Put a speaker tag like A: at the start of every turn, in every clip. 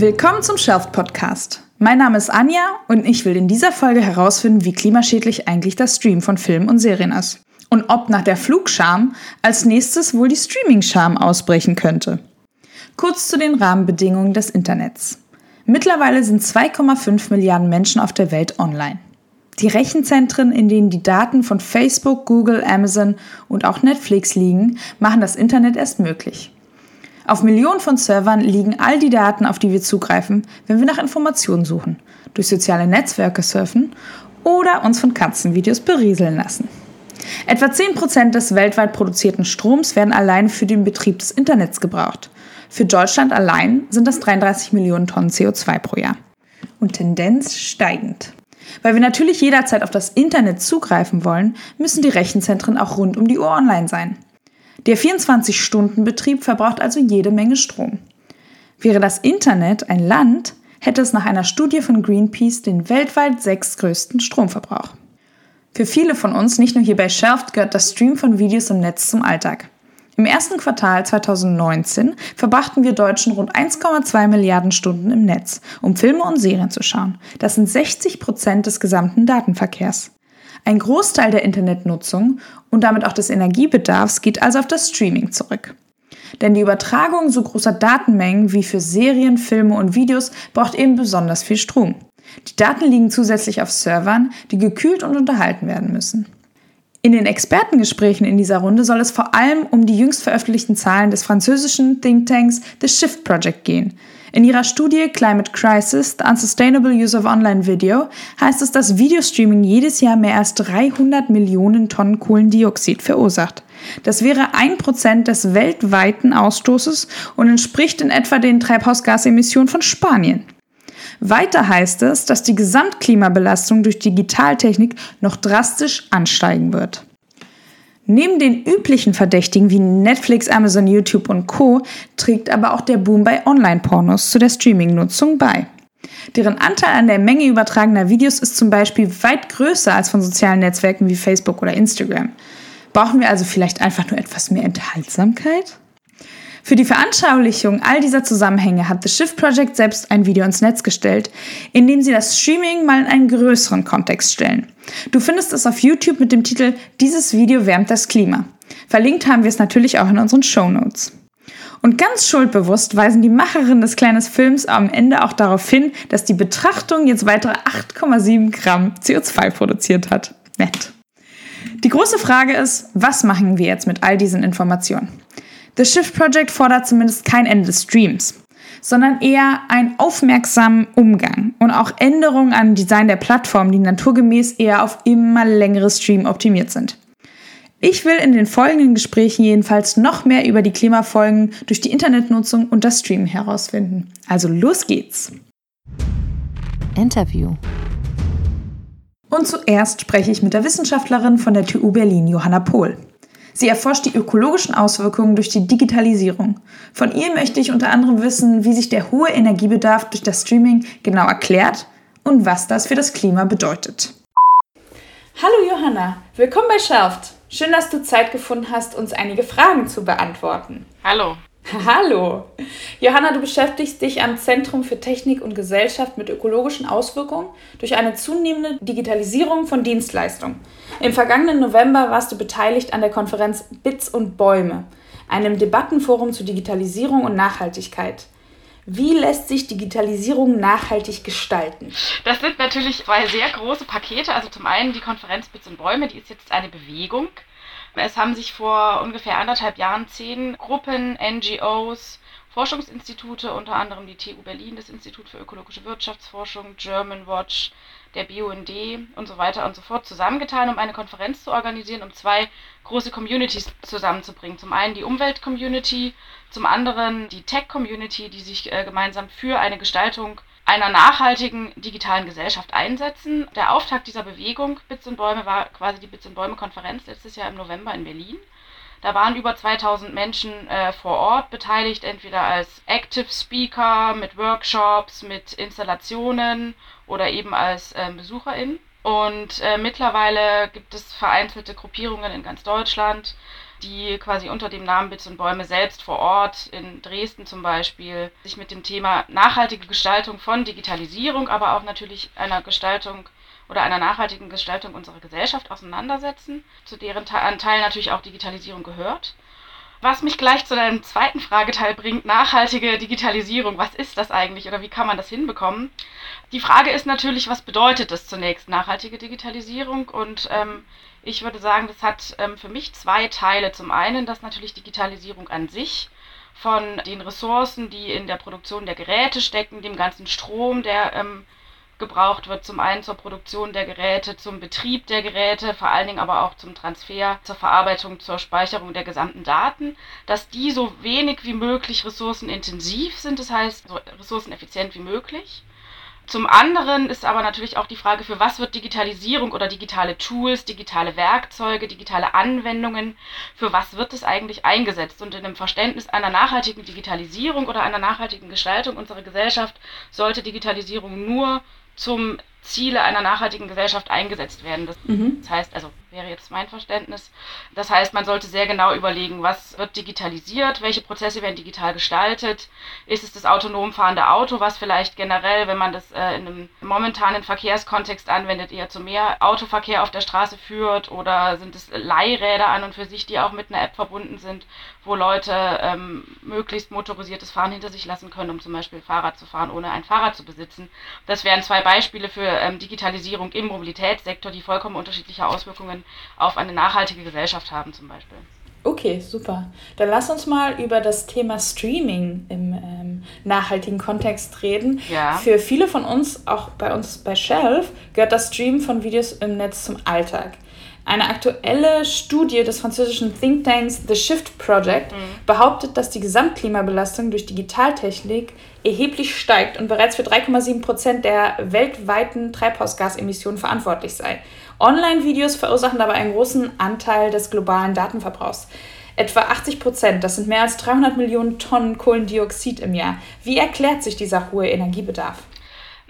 A: Willkommen zum Shelf Podcast. Mein Name ist Anja und ich will in dieser Folge herausfinden, wie klimaschädlich eigentlich das Stream von Filmen und Serien ist. Und ob nach der Flugscham als nächstes wohl die Streaming-Scham ausbrechen könnte. Kurz zu den Rahmenbedingungen des Internets. Mittlerweile sind 2,5 Milliarden Menschen auf der Welt online. Die Rechenzentren, in denen die Daten von Facebook, Google, Amazon und auch Netflix liegen, machen das Internet erst möglich. Auf Millionen von Servern liegen all die Daten, auf die wir zugreifen, wenn wir nach Informationen suchen, durch soziale Netzwerke surfen oder uns von Katzenvideos berieseln lassen. Etwa 10% des weltweit produzierten Stroms werden allein für den Betrieb des Internets gebraucht. Für Deutschland allein sind das 33 Millionen Tonnen CO2 pro Jahr. Und Tendenz steigend. Weil wir natürlich jederzeit auf das Internet zugreifen wollen, müssen die Rechenzentren auch rund um die Uhr online sein. Der 24-Stunden-Betrieb verbraucht also jede Menge Strom. Wäre das Internet ein Land, hätte es nach einer Studie von Greenpeace den weltweit sechstgrößten Stromverbrauch. Für viele von uns, nicht nur hier bei Shelft, gehört das Stream von Videos im Netz zum Alltag. Im ersten Quartal 2019 verbrachten wir Deutschen rund 1,2 Milliarden Stunden im Netz, um Filme und Serien zu schauen. Das sind 60 Prozent des gesamten Datenverkehrs. Ein Großteil der Internetnutzung und damit auch des Energiebedarfs geht also auf das Streaming zurück. Denn die Übertragung so großer Datenmengen wie für Serien, Filme und Videos braucht eben besonders viel Strom. Die Daten liegen zusätzlich auf Servern, die gekühlt und unterhalten werden müssen. In den Expertengesprächen in dieser Runde soll es vor allem um die jüngst veröffentlichten Zahlen des französischen Thinktanks The Shift Project gehen, in ihrer Studie Climate Crisis, The Unsustainable Use of Online Video heißt es, dass Videostreaming jedes Jahr mehr als 300 Millionen Tonnen Kohlendioxid verursacht. Das wäre ein Prozent des weltweiten Ausstoßes und entspricht in etwa den Treibhausgasemissionen von Spanien. Weiter heißt es, dass die Gesamtklimabelastung durch Digitaltechnik noch drastisch ansteigen wird. Neben den üblichen Verdächtigen wie Netflix, Amazon, YouTube und Co. trägt aber auch der Boom bei Online-Pornos zu der Streaming-Nutzung bei. Deren Anteil an der Menge übertragener Videos ist zum Beispiel weit größer als von sozialen Netzwerken wie Facebook oder Instagram. Brauchen wir also vielleicht einfach nur etwas mehr Enthaltsamkeit? Für die Veranschaulichung all dieser Zusammenhänge hat The Shift Project selbst ein Video ins Netz gestellt, in dem sie das Streaming mal in einen größeren Kontext stellen. Du findest es auf YouTube mit dem Titel Dieses Video wärmt das Klima. Verlinkt haben wir es natürlich auch in unseren Show Notes. Und ganz schuldbewusst weisen die Macherinnen des kleinen Films am Ende auch darauf hin, dass die Betrachtung jetzt weitere 8,7 Gramm CO2 produziert hat. Nett. Die große Frage ist, was machen wir jetzt mit all diesen Informationen? The Shift Project fordert zumindest kein Ende des Streams, sondern eher einen aufmerksamen Umgang und auch Änderungen am Design der Plattform, die naturgemäß eher auf immer längere Stream optimiert sind. Ich will in den folgenden Gesprächen jedenfalls noch mehr über die Klimafolgen durch die Internetnutzung und das Streamen herausfinden. Also los geht's!
B: Interview.
A: Und zuerst spreche ich mit der Wissenschaftlerin von der TU Berlin, Johanna Pohl. Sie erforscht die ökologischen Auswirkungen durch die Digitalisierung. Von ihr möchte ich unter anderem wissen, wie sich der hohe Energiebedarf durch das Streaming genau erklärt und was das für das Klima bedeutet. Hallo Johanna, willkommen bei Shelft. Schön, dass du Zeit gefunden hast, uns einige Fragen zu beantworten.
C: Hallo.
A: Hallo! Johanna, du beschäftigst dich am Zentrum für Technik und Gesellschaft mit ökologischen Auswirkungen durch eine zunehmende Digitalisierung von Dienstleistungen. Im vergangenen November warst du beteiligt an der Konferenz Bits und Bäume, einem Debattenforum zur Digitalisierung und Nachhaltigkeit. Wie lässt sich Digitalisierung nachhaltig gestalten?
C: Das sind natürlich zwei sehr große Pakete. Also zum einen die Konferenz Bits und Bäume, die ist jetzt eine Bewegung. Es haben sich vor ungefähr anderthalb Jahren zehn Gruppen, NGOs, Forschungsinstitute, unter anderem die TU Berlin, das Institut für ökologische Wirtschaftsforschung, German Watch, der BUND und so weiter und so fort zusammengetan, um eine Konferenz zu organisieren, um zwei große Communities zusammenzubringen. Zum einen die Umwelt-Community, zum anderen die Tech-Community, die sich äh, gemeinsam für eine Gestaltung einer nachhaltigen digitalen Gesellschaft einsetzen. Der Auftakt dieser Bewegung Bits und Bäume war quasi die Bits und Bäume Konferenz letztes Jahr im November in Berlin. Da waren über 2000 Menschen äh, vor Ort beteiligt, entweder als Active Speaker, mit Workshops, mit Installationen oder eben als äh, BesucherInnen. Und äh, mittlerweile gibt es vereinzelte Gruppierungen in ganz Deutschland, die quasi unter dem Namen Bits und Bäume selbst vor Ort in Dresden zum Beispiel sich mit dem Thema nachhaltige Gestaltung von Digitalisierung, aber auch natürlich einer Gestaltung oder einer nachhaltigen Gestaltung unserer Gesellschaft auseinandersetzen, zu deren Teil natürlich auch Digitalisierung gehört. Was mich gleich zu deinem zweiten Frageteil bringt, nachhaltige Digitalisierung. Was ist das eigentlich oder wie kann man das hinbekommen? Die Frage ist natürlich, was bedeutet das zunächst, nachhaltige Digitalisierung? Und ähm, ich würde sagen, das hat ähm, für mich zwei Teile. Zum einen, dass natürlich Digitalisierung an sich von den Ressourcen, die in der Produktion der Geräte stecken, dem ganzen Strom, der ähm, gebraucht wird, zum einen zur Produktion der Geräte, zum Betrieb der Geräte, vor allen Dingen aber auch zum Transfer, zur Verarbeitung, zur Speicherung der gesamten Daten, dass die so wenig wie möglich ressourcenintensiv sind, das heißt so ressourceneffizient wie möglich. Zum anderen ist aber natürlich auch die Frage, für was wird Digitalisierung oder digitale Tools, digitale Werkzeuge, digitale Anwendungen, für was wird es eigentlich eingesetzt? Und in dem Verständnis einer nachhaltigen Digitalisierung oder einer nachhaltigen Gestaltung unserer Gesellschaft sollte Digitalisierung nur zum Ziele einer nachhaltigen Gesellschaft eingesetzt werden. Das, mhm. das, heißt, also wäre jetzt mein Verständnis. Das heißt, man sollte sehr genau überlegen, was wird digitalisiert, welche Prozesse werden digital gestaltet. Ist es das autonom fahrende Auto, was vielleicht generell, wenn man das äh, in einem momentanen Verkehrskontext anwendet, eher zu mehr Autoverkehr auf der Straße führt? Oder sind es Leihräder an und für sich, die auch mit einer App verbunden sind, wo Leute ähm, möglichst motorisiertes Fahren hinter sich lassen können, um zum Beispiel Fahrrad zu fahren, ohne ein Fahrrad zu besitzen? Das wären zwei Beispiele für ähm, Digitalisierung im Mobilitätssektor, die vollkommen unterschiedliche Auswirkungen auf eine nachhaltige Gesellschaft haben zum Beispiel.
A: Okay, super. Dann lass uns mal über das Thema Streaming im ähm, nachhaltigen Kontext reden. Ja. Für viele von uns, auch bei uns bei Shelf, gehört das Streamen von Videos im Netz zum Alltag. Eine aktuelle Studie des französischen Thinktanks The Shift Project mhm. behauptet, dass die Gesamtklimabelastung durch Digitaltechnik erheblich steigt und bereits für 3,7 Prozent der weltweiten Treibhausgasemissionen verantwortlich sei. Online-Videos verursachen dabei einen großen Anteil des globalen Datenverbrauchs. Etwa 80 Prozent, das sind mehr als 300 Millionen Tonnen Kohlendioxid im Jahr. Wie erklärt sich dieser hohe Energiebedarf?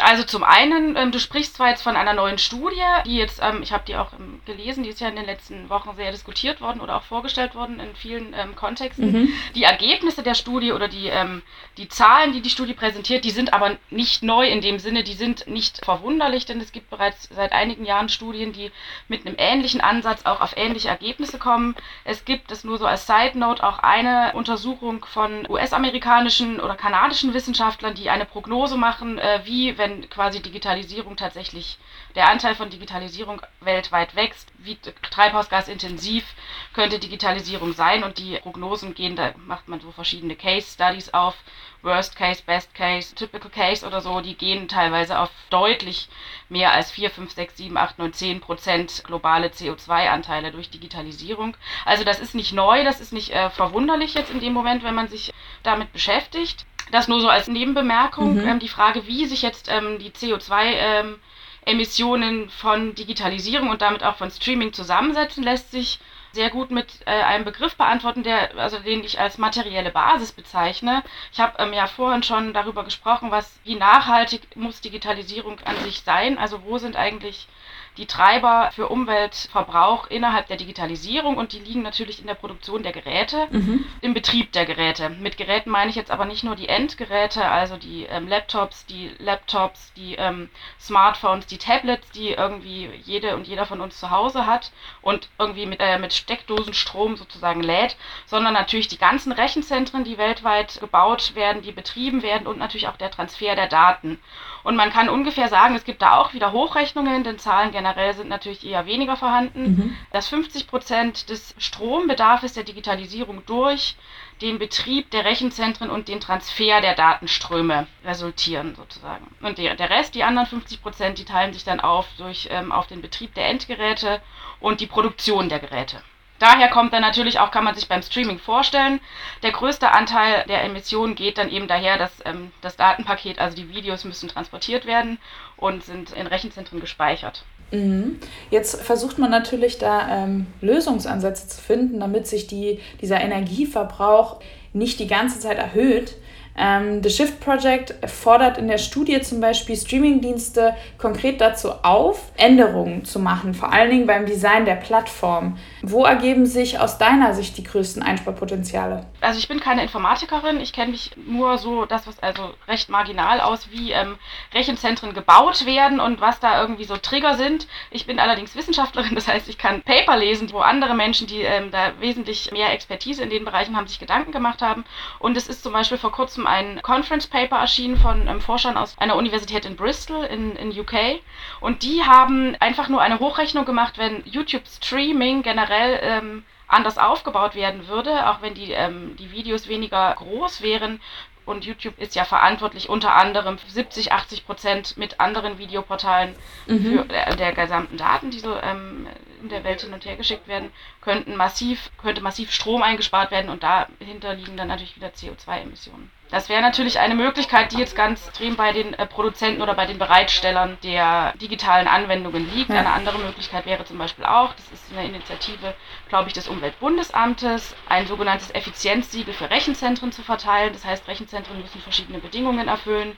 C: Also zum einen, ähm, du sprichst zwar jetzt von einer neuen Studie, die jetzt, ähm, ich habe die auch ähm, gelesen, die ist ja in den letzten Wochen sehr diskutiert worden oder auch vorgestellt worden in vielen ähm, Kontexten. Mhm. Die Ergebnisse der Studie oder die, ähm, die Zahlen, die die Studie präsentiert, die sind aber nicht neu in dem Sinne, die sind nicht verwunderlich, denn es gibt bereits seit einigen Jahren Studien, die mit einem ähnlichen Ansatz auch auf ähnliche Ergebnisse kommen. Es gibt es nur so als Side Note auch eine Untersuchung von US-amerikanischen oder kanadischen Wissenschaftlern, die eine Prognose machen, äh, wie, wenn wenn quasi Digitalisierung tatsächlich, der Anteil von Digitalisierung weltweit wächst, wie treibhausgasintensiv könnte Digitalisierung sein. Und die Prognosen gehen, da macht man so verschiedene Case Studies auf, Worst Case, Best Case, Typical Case oder so, die gehen teilweise auf deutlich mehr als 4, 5, 6, 7, 8, 9, 10 Prozent globale CO2-Anteile durch Digitalisierung. Also das ist nicht neu, das ist nicht äh, verwunderlich jetzt in dem Moment, wenn man sich damit beschäftigt. Das nur so als Nebenbemerkung. Mhm. Ähm, die Frage, wie sich jetzt ähm, die CO2-Emissionen ähm, von Digitalisierung und damit auch von Streaming zusammensetzen, lässt sich sehr gut mit äh, einem Begriff beantworten, der, also den ich als materielle Basis bezeichne. Ich habe ähm, ja vorhin schon darüber gesprochen, was, wie nachhaltig muss Digitalisierung an sich sein. Also wo sind eigentlich die Treiber für Umweltverbrauch innerhalb der Digitalisierung und die liegen natürlich in der Produktion der Geräte, mhm. im Betrieb der Geräte. Mit Geräten meine ich jetzt aber nicht nur die Endgeräte, also die ähm, Laptops, die Laptops, die ähm, Smartphones, die Tablets, die irgendwie jede und jeder von uns zu Hause hat und irgendwie mit, äh, mit Steckdosenstrom sozusagen lädt, sondern natürlich die ganzen Rechenzentren, die weltweit gebaut werden, die betrieben werden und natürlich auch der Transfer der Daten. Und man kann ungefähr sagen, es gibt da auch wieder Hochrechnungen, denn Zahlen generell sind natürlich eher weniger vorhanden, mhm. dass 50 Prozent des Strombedarfs der Digitalisierung durch den Betrieb der Rechenzentren und den Transfer der Datenströme resultieren sozusagen. Und der, der Rest, die anderen 50 Prozent, die teilen sich dann auf durch ähm, auf den Betrieb der Endgeräte und die Produktion der Geräte. Daher kommt dann natürlich auch, kann man sich beim Streaming vorstellen, der größte Anteil der Emissionen geht dann eben daher, dass ähm, das Datenpaket, also die Videos müssen transportiert werden und sind in Rechenzentren gespeichert.
A: Mhm. Jetzt versucht man natürlich da ähm, Lösungsansätze zu finden, damit sich die, dieser Energieverbrauch nicht die ganze Zeit erhöht. Ähm, The Shift Project fordert in der Studie zum Beispiel Streamingdienste konkret dazu auf, Änderungen zu machen, vor allen Dingen beim Design der Plattform. Wo ergeben sich aus deiner Sicht die größten Einsparpotenziale?
C: Also ich bin keine Informatikerin, ich kenne mich nur so das, was also recht marginal aus, wie ähm, Rechenzentren gebaut werden und was da irgendwie so Trigger sind. Ich bin allerdings Wissenschaftlerin, das heißt, ich kann Paper lesen, wo andere Menschen, die ähm, da wesentlich mehr Expertise in den Bereichen haben, sich Gedanken gemacht haben. Und es ist zum Beispiel vor kurzem ein Conference Paper erschienen von ähm, Forschern aus einer Universität in Bristol in, in UK. Und die haben einfach nur eine Hochrechnung gemacht, wenn YouTube Streaming generell ähm, anders aufgebaut werden würde, auch wenn die, ähm, die Videos weniger groß wären, und YouTube ist ja verantwortlich unter anderem für 70, 80 Prozent mit anderen Videoportalen mhm. für der, der, gesamten Daten, die so ähm, der Welt hin und her geschickt werden, könnten massiv, könnte massiv Strom eingespart werden und dahinter liegen dann natürlich wieder CO2-Emissionen. Das wäre natürlich eine Möglichkeit, die jetzt ganz extrem bei den äh, Produzenten oder bei den Bereitstellern der digitalen Anwendungen liegt. Eine andere Möglichkeit wäre zum Beispiel auch, das ist eine Initiative, glaube ich, des Umweltbundesamtes, ein sogenanntes Effizienzsiegel für Rechenzentren zu verteilen. Das heißt, Rechenzentren müssen verschiedene Bedingungen erfüllen.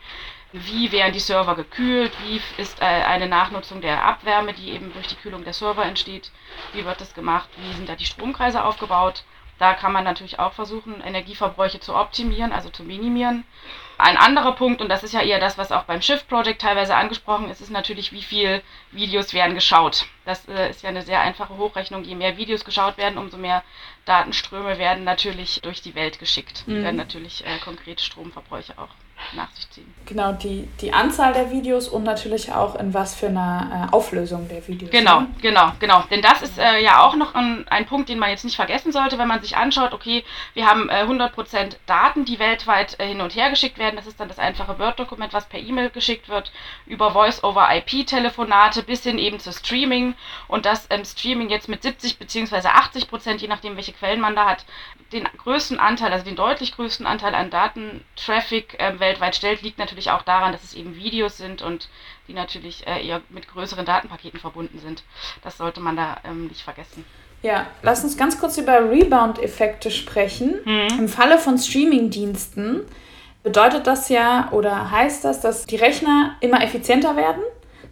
C: Wie werden die Server gekühlt? Wie ist äh, eine Nachnutzung der Abwärme, die eben durch die Kühlung der Server entsteht? Wie wird das gemacht? Wie sind da die Stromkreise aufgebaut? Da kann man natürlich auch versuchen, Energieverbräuche zu optimieren, also zu minimieren. Ein anderer Punkt, und das ist ja eher das, was auch beim Shift Project teilweise angesprochen ist, ist natürlich, wie viele Videos werden geschaut. Das äh, ist ja eine sehr einfache Hochrechnung. Je mehr Videos geschaut werden, umso mehr Datenströme werden natürlich durch die Welt geschickt. Die mhm. werden natürlich äh, konkrete Stromverbräuche auch nach sich ziehen.
A: Genau, die, die Anzahl der Videos und natürlich auch in was für einer äh, Auflösung der Videos.
C: Genau, ne? genau, genau. Denn das ist äh, ja auch noch ein, ein Punkt, den man jetzt nicht vergessen sollte, wenn man sich anschaut, okay, wir haben äh, 100% Daten, die weltweit äh, hin und her geschickt werden. Das ist dann das einfache Word-Dokument, was per E-Mail geschickt wird, über Voice-over-IP-Telefonate bis hin eben zu Streaming. Und das ähm, Streaming jetzt mit 70 bzw. 80%, je nachdem, welche Quellen man da hat, den größten Anteil, also den deutlich größten Anteil an Datentraffic äh, weltweit stellt, liegt natürlich auch daran, dass es eben Videos sind und die natürlich äh, eher mit größeren Datenpaketen verbunden sind. Das sollte man da ähm, nicht vergessen.
A: Ja, lass uns ganz kurz über Rebound-Effekte sprechen. Mhm. Im Falle von Streaming-Diensten bedeutet das ja oder heißt das, dass die Rechner immer effizienter werden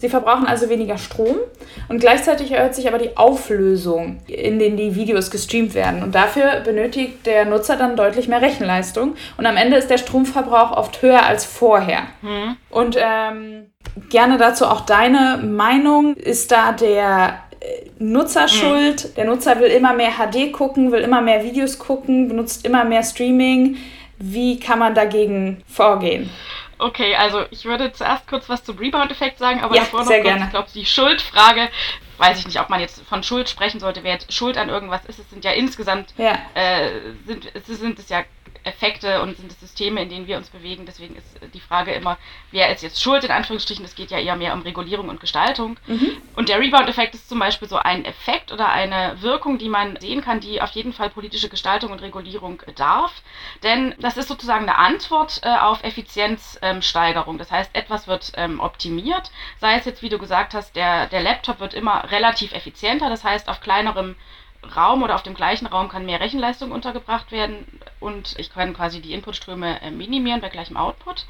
A: Sie verbrauchen also weniger Strom und gleichzeitig erhöht sich aber die Auflösung, in denen die Videos gestreamt werden. Und dafür benötigt der Nutzer dann deutlich mehr Rechenleistung und am Ende ist der Stromverbrauch oft höher als vorher. Mhm. Und ähm, gerne dazu auch deine Meinung. Ist da der äh, Nutzer schuld? Mhm. Der Nutzer will immer mehr HD gucken, will immer mehr Videos gucken, benutzt immer mehr Streaming. Wie kann man dagegen vorgehen?
C: Okay, also ich würde zuerst kurz was zum Rebound-Effekt sagen, aber
A: ja, davor noch kurz, gerne.
C: ich glaube, die Schuldfrage, weiß ich nicht, ob man jetzt von Schuld sprechen sollte, wer jetzt Schuld an irgendwas ist. Es sind ja insgesamt, ja. Äh, sind, sind es ja Effekte und sind es Systeme, in denen wir uns bewegen. Deswegen ist die Frage immer, wer ist jetzt schuld, in Anführungsstrichen. Es geht ja eher mehr um Regulierung und Gestaltung. Mhm. Und der Rebound-Effekt ist zum Beispiel so ein Effekt oder eine Wirkung, die man sehen kann, die auf jeden Fall politische Gestaltung und Regulierung darf. Denn das ist sozusagen eine Antwort äh, auf Effizienzsteigerung. Ähm, das heißt, etwas wird ähm, optimiert, sei es jetzt, wie du gesagt hast, der, der Laptop wird immer relativ effizienter. Das heißt, auf kleinerem Raum oder auf dem gleichen Raum kann mehr Rechenleistung untergebracht werden und ich kann quasi die Inputströme äh, minimieren bei gleichem Output.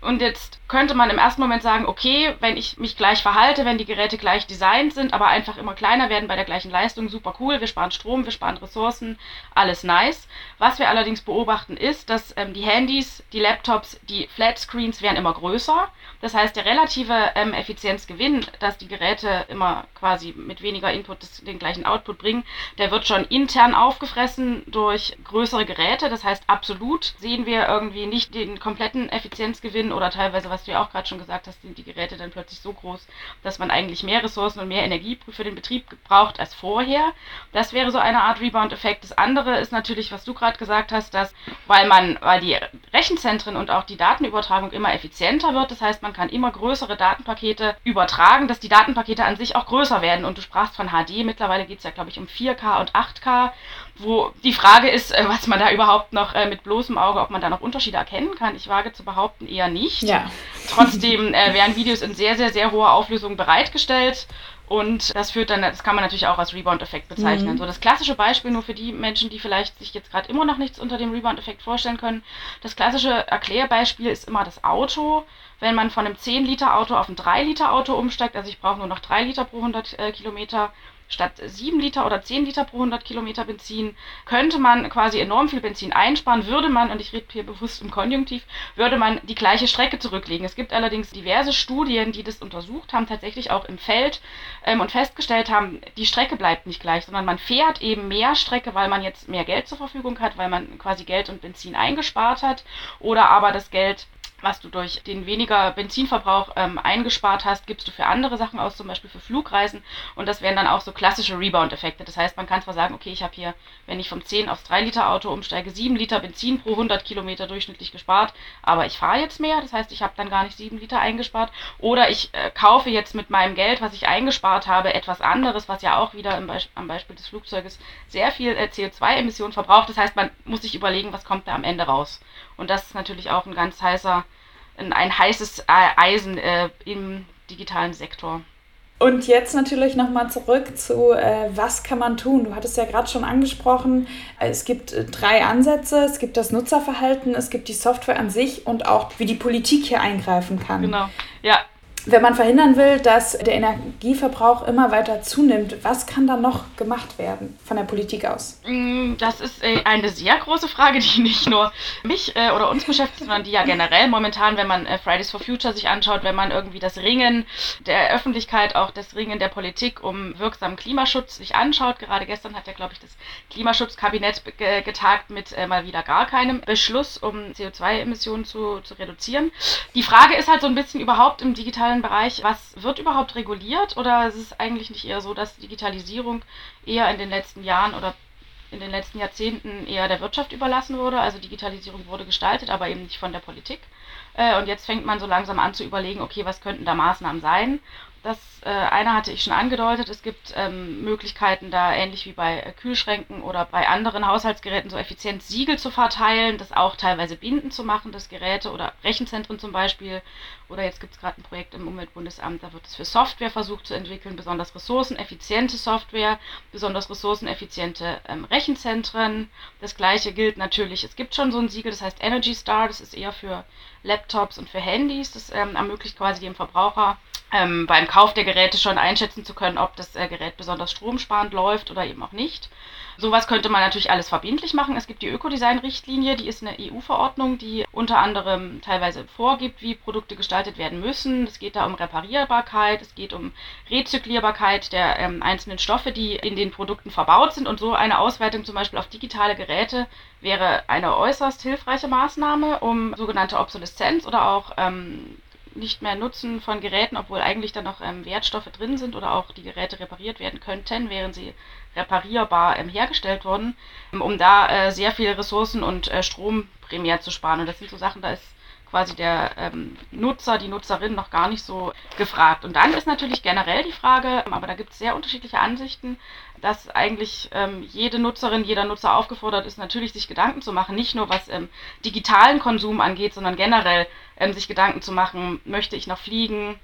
C: Und jetzt könnte man im ersten Moment sagen, okay, wenn ich mich gleich verhalte, wenn die Geräte gleich designt sind, aber einfach immer kleiner werden bei der gleichen Leistung, super cool, wir sparen Strom, wir sparen Ressourcen, alles nice. Was wir allerdings beobachten ist, dass ähm, die Handys, die Laptops, die Flatscreens werden immer größer. Das heißt, der relative ähm, Effizienzgewinn, dass die Geräte immer quasi mit weniger Input des, den gleichen Output bringen, der wird schon intern aufgefressen durch größere Geräte. Das heißt, absolut sehen wir irgendwie nicht den kompletten Effizienzgewinn hin oder teilweise, was du ja auch gerade schon gesagt hast, sind die Geräte dann plötzlich so groß, dass man eigentlich mehr Ressourcen und mehr Energie für den Betrieb braucht als vorher. Das wäre so eine Art Rebound-Effekt. Das andere ist natürlich, was du gerade gesagt hast, dass weil man, weil die Rechenzentren und auch die Datenübertragung immer effizienter wird, das heißt, man kann immer größere Datenpakete übertragen, dass die Datenpakete an sich auch größer werden. Und du sprachst von HD, mittlerweile geht es ja, glaube ich, um 4K und 8K wo die Frage ist, äh, was man da überhaupt noch äh, mit bloßem Auge, ob man da noch Unterschiede erkennen kann. Ich wage zu behaupten, eher nicht. Ja. Trotzdem äh, werden Videos in sehr, sehr, sehr hoher Auflösung bereitgestellt Und das führt dann, das kann man natürlich auch als Rebound-Effekt bezeichnen. Mhm. So das klassische Beispiel nur für die Menschen, die vielleicht sich jetzt gerade immer noch nichts unter dem Rebound-Effekt vorstellen können. Das klassische Erklärbeispiel ist immer das Auto. Wenn man von einem 10-Liter-Auto auf ein 3-Liter-Auto umsteigt, also ich brauche nur noch 3 Liter pro 100 äh, Kilometer, statt 7 Liter oder 10 Liter pro 100 Kilometer Benzin könnte man quasi enorm viel Benzin einsparen, würde man, und ich rede hier bewusst im Konjunktiv, würde man die gleiche Strecke zurücklegen. Es gibt allerdings diverse Studien, die das untersucht haben, tatsächlich auch im Feld ähm, und festgestellt haben, die Strecke bleibt nicht gleich, sondern man fährt eben mehr Strecke, weil man jetzt mehr Geld zur Verfügung hat, weil man quasi Geld und Benzin eingespart hat oder aber das Geld was du durch den weniger Benzinverbrauch ähm, eingespart hast, gibst du für andere Sachen aus, zum Beispiel für Flugreisen. Und das wären dann auch so klassische Rebound-Effekte. Das heißt, man kann zwar sagen, okay, ich habe hier, wenn ich vom 10 aufs 3-Liter-Auto umsteige, 7 Liter Benzin pro 100 Kilometer durchschnittlich gespart, aber ich fahre jetzt mehr. Das heißt, ich habe dann gar nicht 7 Liter eingespart. Oder ich äh, kaufe jetzt mit meinem Geld, was ich eingespart habe, etwas anderes, was ja auch wieder Be am Beispiel des Flugzeuges sehr viel äh, CO2-Emissionen verbraucht. Das heißt, man muss sich überlegen, was kommt da am Ende raus. Und das ist natürlich auch ein ganz heißer, ein, ein heißes Eisen äh, im digitalen Sektor.
A: Und jetzt natürlich nochmal zurück zu, äh, was kann man tun? Du hattest ja gerade schon angesprochen, es gibt äh, drei Ansätze. Es gibt das Nutzerverhalten, es gibt die Software an sich und auch, wie die Politik hier eingreifen kann.
C: Genau, ja
A: wenn man verhindern will, dass der Energieverbrauch immer weiter zunimmt, was kann da noch gemacht werden von der Politik aus?
C: Mm, das ist äh, eine sehr große Frage, die nicht nur mich äh, oder uns beschäftigt, sondern die ja generell momentan, wenn man äh, Fridays for Future sich anschaut, wenn man irgendwie das Ringen der Öffentlichkeit, auch das Ringen der Politik um wirksamen Klimaschutz sich anschaut. Gerade gestern hat ja, glaube ich, das Klimaschutzkabinett getagt mit mal wieder gar keinem Beschluss, um CO2-Emissionen zu, zu reduzieren. Die Frage ist halt so ein bisschen überhaupt im digitalen digitalen Bereich, was wird überhaupt reguliert oder ist es eigentlich nicht eher so, dass Digitalisierung eher in den letzten Jahren oder in den letzten Jahrzehnten eher der Wirtschaft überlassen wurde? Also Digitalisierung wurde gestaltet, aber eben nicht von der Politik. Äh, und jetzt fängt man so langsam an zu überlegen, okay, was könnten da Maßnahmen sein? Das äh, eine hatte ich schon angedeutet. Es gibt ähm, Möglichkeiten, da ähnlich wie bei äh, Kühlschränken oder bei anderen Haushaltsgeräten so effizient Siegel zu verteilen, das auch teilweise binden zu machen, dass Geräte oder Rechenzentren zum Beispiel. Oder jetzt gibt es gerade ein Projekt im Umweltbundesamt, da wird es für Software versucht zu entwickeln, besonders ressourceneffiziente Software, besonders ressourceneffiziente ähm, Rechenzentren. Das gleiche gilt natürlich, es gibt schon so ein Siegel, das heißt Energy Star, das ist eher für Laptops und für Handys. Das ähm, ermöglicht quasi dem Verbraucher ähm, beim Kauf der Geräte schon einschätzen zu können, ob das äh, Gerät besonders stromsparend läuft oder eben auch nicht. Sowas könnte man natürlich alles verbindlich machen. Es gibt die Ökodesign-Richtlinie, die ist eine EU-Verordnung, die unter anderem teilweise vorgibt, wie Produkte gestaltet werden müssen. Es geht da um Reparierbarkeit, es geht um Rezyklierbarkeit der ähm, einzelnen Stoffe, die in den Produkten verbaut sind. Und so eine Ausweitung zum Beispiel auf digitale Geräte wäre eine äußerst hilfreiche Maßnahme, um sogenannte Obsoleszenz oder auch ähm, nicht mehr Nutzen von Geräten, obwohl eigentlich da noch ähm, Wertstoffe drin sind oder auch die Geräte repariert werden könnten, wären sie reparierbar ähm, hergestellt wurden, ähm, um da äh, sehr viel Ressourcen und äh, Strom primär zu sparen. Und das sind so Sachen, da ist quasi der ähm, Nutzer, die Nutzerin noch gar nicht so gefragt. Und dann ist natürlich generell die Frage, aber da gibt es sehr unterschiedliche Ansichten, dass eigentlich ähm, jede Nutzerin, jeder Nutzer aufgefordert ist, natürlich sich Gedanken zu machen, nicht nur was ähm, digitalen Konsum angeht, sondern generell ähm, sich Gedanken zu machen, möchte ich noch fliegen,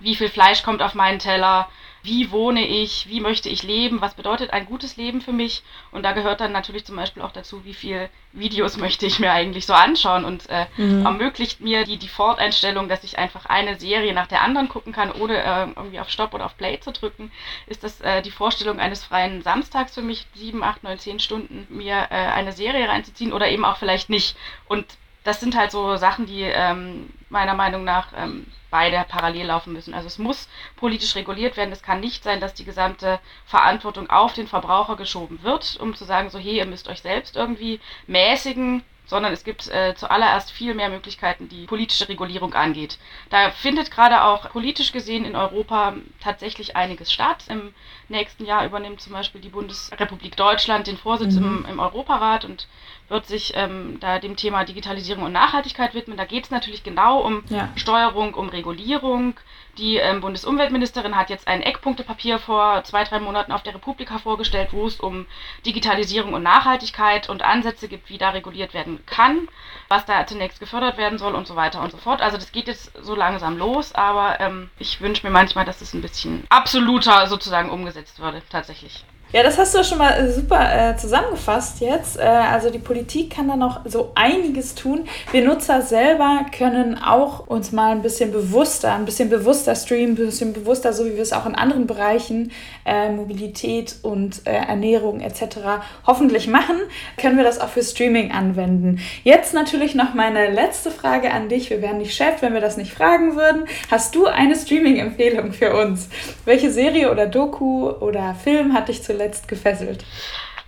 C: wie viel Fleisch kommt auf meinen Teller, wie wohne ich, wie möchte ich leben, was bedeutet ein gutes Leben für mich. Und da gehört dann natürlich zum Beispiel auch dazu, wie viele Videos möchte ich mir eigentlich so anschauen und äh, mhm. ermöglicht mir die Default-Einstellung, dass ich einfach eine Serie nach der anderen gucken kann, ohne äh, irgendwie auf Stopp oder auf Play zu drücken. Ist das äh, die Vorstellung eines freien Samstags für mich, sieben, acht, neun, zehn Stunden mir äh, eine Serie reinzuziehen oder eben auch vielleicht nicht. Und das sind halt so Sachen, die ähm, meiner Meinung nach ähm, beide parallel laufen müssen. Also es muss politisch reguliert werden. Es kann nicht sein, dass die gesamte Verantwortung auf den Verbraucher geschoben wird, um zu sagen, so hey, ihr müsst euch selbst irgendwie mäßigen, sondern es gibt äh, zuallererst viel mehr Möglichkeiten, die politische Regulierung angeht. Da findet gerade auch politisch gesehen in Europa tatsächlich einiges statt. Im nächsten Jahr übernimmt zum Beispiel die Bundesrepublik Deutschland den Vorsitz mhm. im, im Europarat und wird sich ähm, da dem Thema Digitalisierung und Nachhaltigkeit widmen. Da geht es natürlich genau um ja. Steuerung, um Regulierung. Die ähm, Bundesumweltministerin hat jetzt ein Eckpunktepapier vor zwei, drei Monaten auf der Republika vorgestellt, wo es um Digitalisierung und Nachhaltigkeit und Ansätze gibt, wie da reguliert werden kann, was da zunächst gefördert werden soll und so weiter und so fort. Also das geht jetzt so langsam los, aber ähm, ich wünsche mir manchmal, dass es ein bisschen absoluter sozusagen umgesetzt würde, tatsächlich.
A: Ja, das hast du schon mal äh, super äh, zusammengefasst jetzt. Äh, also die Politik kann da noch so einiges tun. Wir Nutzer selber können auch uns mal ein bisschen bewusster, ein bisschen bewusster streamen, ein bisschen bewusster, so wie wir es auch in anderen Bereichen, äh, Mobilität und äh, Ernährung etc. hoffentlich machen, können wir das auch für Streaming anwenden. Jetzt natürlich noch meine letzte Frage an dich. Wir wären nicht Chef, wenn wir das nicht fragen würden. Hast du eine Streaming-Empfehlung für uns? Welche Serie oder Doku oder Film hat dich zuletzt zuletzt gefesselt?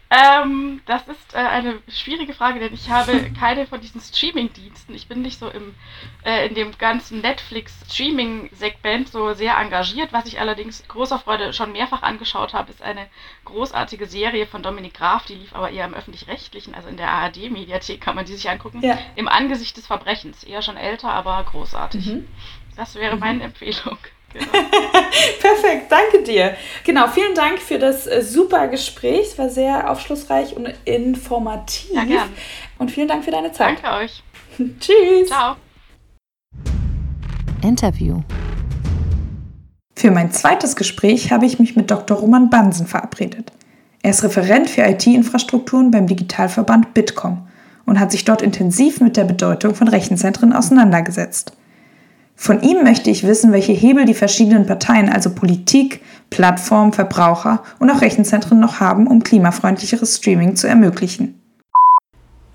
C: Ähm, das ist äh, eine schwierige Frage, denn ich habe keine von diesen Streaming-Diensten. Ich bin nicht so im, äh, in dem ganzen Netflix-Streaming-Segment so sehr engagiert. Was ich allerdings großer Freude schon mehrfach angeschaut habe, ist eine großartige Serie von Dominik Graf, die lief aber eher im öffentlich-rechtlichen, also in der ARD-Mediathek kann man die sich angucken. Ja. Im Angesicht des Verbrechens. Eher schon älter, aber großartig. Mhm. Das wäre mhm. meine Empfehlung. Genau.
A: Perfekt, danke dir. Genau, vielen Dank für das äh, super Gespräch. Es war sehr aufschlussreich und informativ. Ja, gern. Und vielen Dank für deine Zeit.
C: Danke euch.
A: Tschüss.
C: Ciao.
B: Interview.
A: Für mein zweites Gespräch habe ich mich mit Dr. Roman Bansen verabredet. Er ist Referent für IT-Infrastrukturen beim Digitalverband Bitkom und hat sich dort intensiv mit der Bedeutung von Rechenzentren auseinandergesetzt. Von ihm möchte ich wissen, welche Hebel die verschiedenen Parteien, also Politik, Plattformen, Verbraucher und auch Rechenzentren noch haben, um klimafreundlicheres Streaming zu ermöglichen.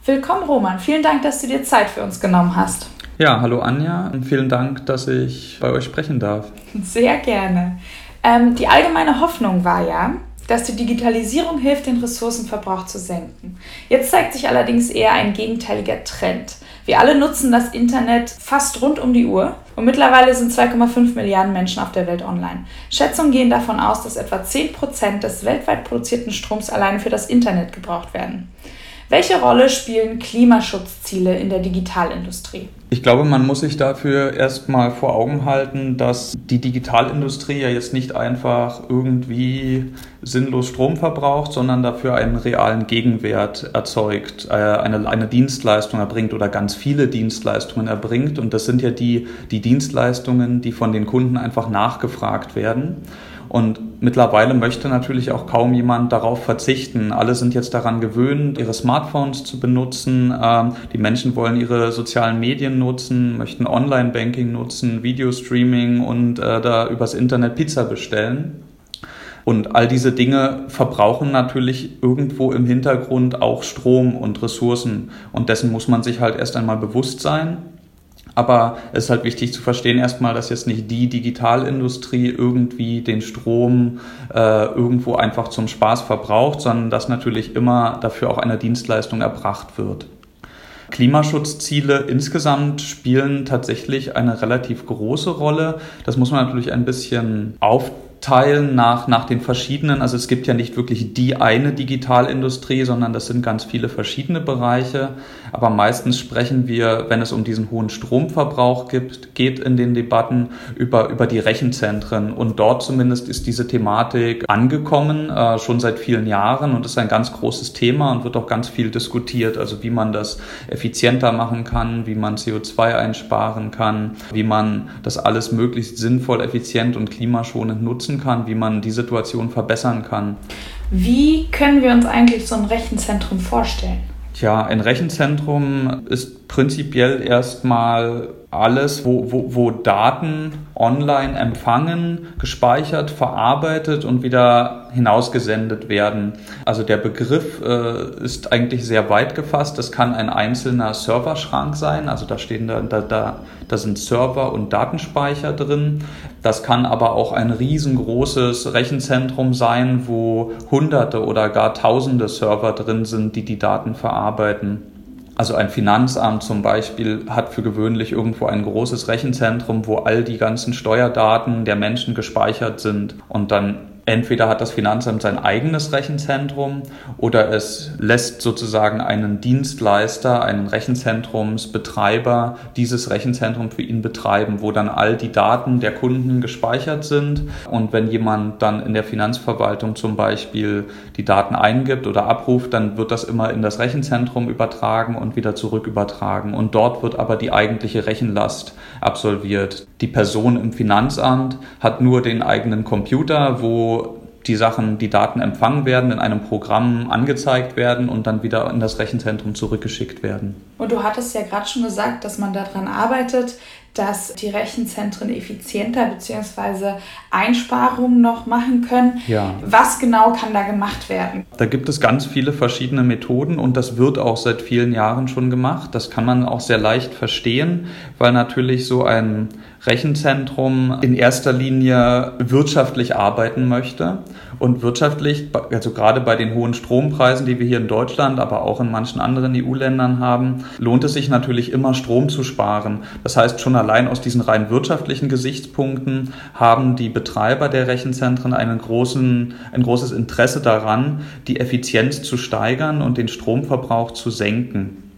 A: Willkommen, Roman. Vielen Dank, dass du dir Zeit für uns genommen hast.
D: Ja, hallo Anja und vielen Dank, dass ich bei euch sprechen darf.
A: Sehr gerne. Ähm, die allgemeine Hoffnung war ja, dass die Digitalisierung hilft, den Ressourcenverbrauch zu senken. Jetzt zeigt sich allerdings eher ein gegenteiliger Trend. Wir alle nutzen das Internet fast rund um die Uhr und mittlerweile sind 2,5 Milliarden Menschen auf der Welt online. Schätzungen gehen davon aus, dass etwa 10% des weltweit produzierten Stroms alleine für das Internet gebraucht werden. Welche Rolle spielen Klimaschutzziele in der Digitalindustrie?
D: Ich glaube, man muss sich dafür erstmal vor Augen halten, dass die Digitalindustrie ja jetzt nicht einfach irgendwie sinnlos Strom verbraucht, sondern dafür einen realen Gegenwert erzeugt, äh, eine, eine Dienstleistung erbringt oder ganz viele Dienstleistungen erbringt. Und das sind ja die, die Dienstleistungen, die von den Kunden einfach nachgefragt werden. Und mittlerweile möchte natürlich auch kaum jemand darauf verzichten. Alle sind jetzt daran gewöhnt, ihre Smartphones zu benutzen. Ähm, die Menschen wollen ihre sozialen Medien nutzen, möchten Online-Banking nutzen, Videostreaming und äh, da übers Internet Pizza bestellen. Und all diese Dinge verbrauchen natürlich irgendwo im Hintergrund auch Strom und Ressourcen. Und dessen muss man sich halt erst einmal bewusst sein. Aber es ist halt wichtig zu verstehen erstmal, dass jetzt nicht die Digitalindustrie irgendwie den Strom äh, irgendwo einfach zum Spaß verbraucht, sondern dass natürlich immer dafür auch eine Dienstleistung erbracht wird. Klimaschutzziele insgesamt spielen tatsächlich eine relativ große Rolle. Das muss man natürlich ein bisschen auf aufteilen nach, nach den verschiedenen, also es gibt ja nicht wirklich die eine Digitalindustrie, sondern das sind ganz viele verschiedene Bereiche. Aber meistens sprechen wir, wenn es um diesen hohen Stromverbrauch gibt, geht in den Debatten über, über die Rechenzentren. Und dort zumindest ist diese Thematik angekommen, äh, schon seit vielen Jahren und ist ein ganz großes Thema und wird auch ganz viel diskutiert. Also wie man das effizienter machen kann, wie man CO2 einsparen kann, wie man das alles möglichst sinnvoll, effizient und klimaschonend nutzen nutzen kann, wie man die Situation verbessern kann.
A: Wie können wir uns eigentlich so ein Rechenzentrum vorstellen?
D: Tja, ein Rechenzentrum ist prinzipiell erstmal alles, wo, wo, wo Daten online empfangen, gespeichert, verarbeitet und wieder hinausgesendet werden. Also der Begriff äh, ist eigentlich sehr weit gefasst. Das kann ein einzelner Serverschrank sein, also da stehen da, da, da, da sind Server und Datenspeicher drin. Das kann aber auch ein riesengroßes Rechenzentrum sein, wo Hunderte oder gar Tausende Server drin sind, die die Daten verarbeiten. Also ein Finanzamt zum Beispiel hat für gewöhnlich irgendwo ein großes Rechenzentrum, wo all die ganzen Steuerdaten der Menschen gespeichert sind und dann entweder hat das Finanzamt sein eigenes Rechenzentrum oder es lässt sozusagen einen Dienstleister, einen Rechenzentrumsbetreiber dieses Rechenzentrum für ihn betreiben, wo dann all die Daten der Kunden gespeichert sind. Und wenn jemand dann in der Finanzverwaltung zum Beispiel die Daten eingibt oder abruft, dann wird das immer in das Rechenzentrum übertragen und wieder zurück übertragen. Und dort wird aber die eigentliche Rechenlast absolviert. Die Person im Finanzamt hat nur den eigenen Computer, wo die Sachen, die Daten empfangen werden, in einem Programm angezeigt werden und dann wieder in das Rechenzentrum zurückgeschickt werden.
A: Und du hattest ja gerade schon gesagt, dass man daran arbeitet, dass die Rechenzentren effizienter bzw. Einsparungen noch machen können. Ja. Was genau kann da gemacht werden?
D: Da gibt es ganz viele verschiedene Methoden und das wird auch seit vielen Jahren schon gemacht. Das kann man auch sehr leicht verstehen, weil natürlich so ein Rechenzentrum in erster Linie wirtschaftlich arbeiten möchte. Und wirtschaftlich, also gerade bei den hohen Strompreisen, die wir hier in Deutschland, aber auch in manchen anderen EU-Ländern haben, lohnt es sich natürlich immer Strom zu sparen. Das heißt, schon allein aus diesen rein wirtschaftlichen Gesichtspunkten haben die Betreiber der Rechenzentren einen großen, ein großes Interesse daran, die Effizienz zu steigern und den Stromverbrauch zu senken.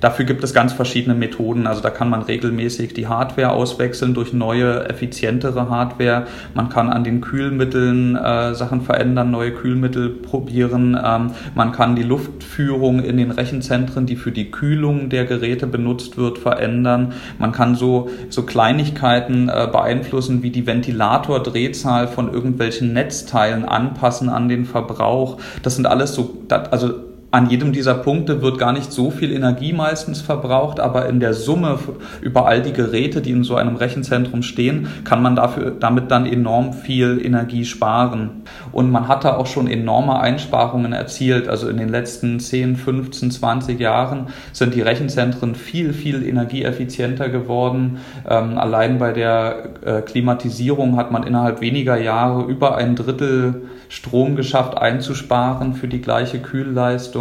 D: Dafür gibt es ganz verschiedene Methoden. Also da kann man regelmäßig die Hardware auswechseln durch neue, effizientere Hardware. Man kann an den Kühlmitteln äh, Sachen verändern, neue Kühlmittel probieren. Ähm, man kann die Luftführung in den Rechenzentren, die für die Kühlung der Geräte benutzt wird, verändern. Man kann so, so Kleinigkeiten äh, beeinflussen, wie die Ventilatordrehzahl von irgendwelchen Netzteilen anpassen an den Verbrauch. Das sind alles so, also an jedem dieser Punkte wird gar nicht so viel Energie meistens verbraucht, aber in der Summe über all die Geräte, die in so einem Rechenzentrum stehen, kann man dafür, damit dann enorm viel Energie sparen. Und man hat da auch schon enorme Einsparungen erzielt. Also in den letzten 10, 15, 20 Jahren sind die Rechenzentren viel, viel energieeffizienter geworden. Ähm, allein bei der äh, Klimatisierung hat man innerhalb weniger Jahre über ein Drittel Strom geschafft einzusparen für die gleiche Kühlleistung.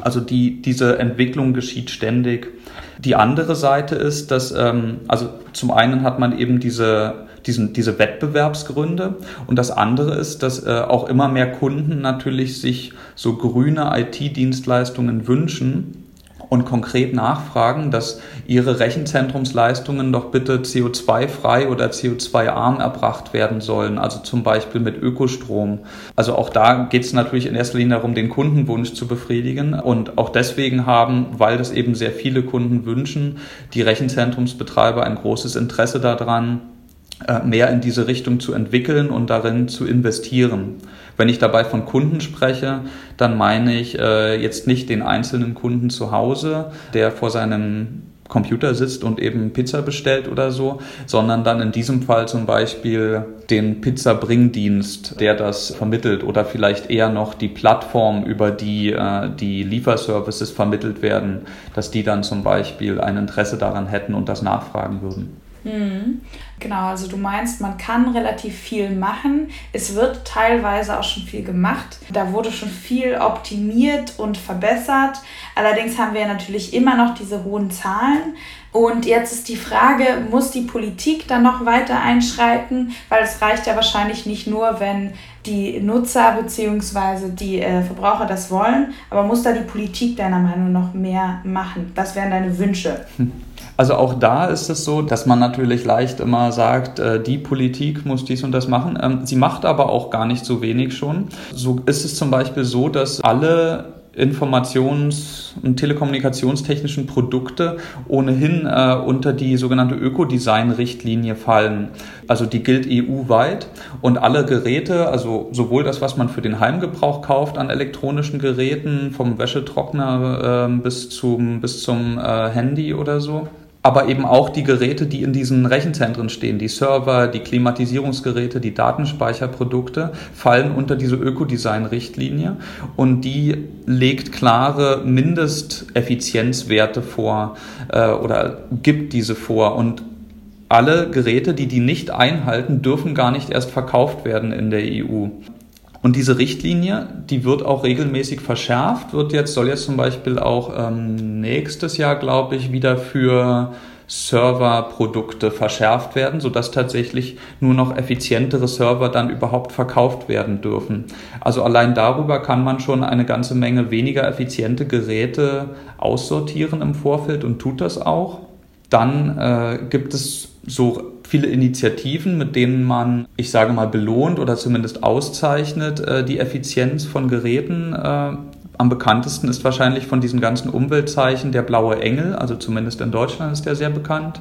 D: Also die, diese Entwicklung geschieht ständig. Die andere Seite ist, dass, ähm, also zum einen hat man eben diese, diesen, diese Wettbewerbsgründe und das andere ist, dass äh, auch immer mehr Kunden natürlich sich so grüne IT-Dienstleistungen wünschen und konkret nachfragen, dass ihre Rechenzentrumsleistungen doch bitte CO2-frei oder CO2-arm erbracht werden sollen, also zum Beispiel mit Ökostrom. Also auch da geht es natürlich in erster Linie darum, den Kundenwunsch zu befriedigen und auch deswegen haben, weil das eben sehr viele Kunden wünschen, die Rechenzentrumsbetreiber ein großes Interesse daran, äh, mehr in diese Richtung zu entwickeln und darin zu investieren. Wenn ich dabei von Kunden spreche, dann meine ich äh, jetzt nicht den einzelnen Kunden zu Hause, der vor seinem Computer sitzt und eben Pizza bestellt oder so, sondern dann in diesem Fall zum Beispiel den Pizza-Bringdienst, der das vermittelt oder vielleicht eher noch die Plattform, über die äh, die Lieferservices vermittelt werden, dass die dann zum Beispiel ein Interesse daran hätten und das nachfragen würden.
A: Mhm. Genau, also du meinst, man kann relativ viel machen. Es wird teilweise auch schon viel gemacht. Da wurde schon viel optimiert und verbessert. Allerdings haben wir natürlich immer noch diese hohen Zahlen. Und jetzt ist die Frage, muss die Politik dann noch weiter einschreiten? Weil es reicht ja wahrscheinlich nicht nur, wenn die Nutzer bzw. die äh, Verbraucher das wollen, aber muss da die Politik deiner Meinung nach noch mehr machen? Was wären deine Wünsche? Hm.
D: Also auch da ist es so, dass man natürlich leicht immer sagt, äh, die Politik muss dies und das machen. Ähm, sie macht aber auch gar nicht so wenig schon. So ist es zum Beispiel so, dass alle Informations- und telekommunikationstechnischen Produkte ohnehin äh, unter die sogenannte Ökodesign-Richtlinie fallen. Also die gilt EU-weit und alle Geräte, also sowohl das, was man für den Heimgebrauch kauft an elektronischen Geräten, vom Wäschetrockner äh, bis zum, bis zum äh, Handy oder so, aber eben auch die Geräte, die in diesen Rechenzentren stehen, die Server, die Klimatisierungsgeräte, die Datenspeicherprodukte, fallen unter diese Ökodesign-Richtlinie und die legt klare Mindesteffizienzwerte vor äh, oder gibt diese vor und alle Geräte, die die nicht einhalten, dürfen gar nicht erst verkauft werden in der EU. Und diese Richtlinie, die wird auch regelmäßig verschärft, wird jetzt, soll jetzt zum Beispiel auch ähm, nächstes Jahr, glaube ich, wieder für Serverprodukte verschärft werden, sodass tatsächlich nur noch effizientere Server dann überhaupt verkauft werden dürfen. Also allein darüber kann man schon eine ganze Menge weniger effiziente Geräte aussortieren im Vorfeld und tut das auch. Dann äh, gibt es so viele Initiativen, mit denen man, ich sage mal, belohnt oder zumindest auszeichnet äh, die Effizienz von Geräten. Äh, am bekanntesten ist wahrscheinlich von diesen ganzen Umweltzeichen der blaue Engel, also zumindest in Deutschland ist der sehr bekannt.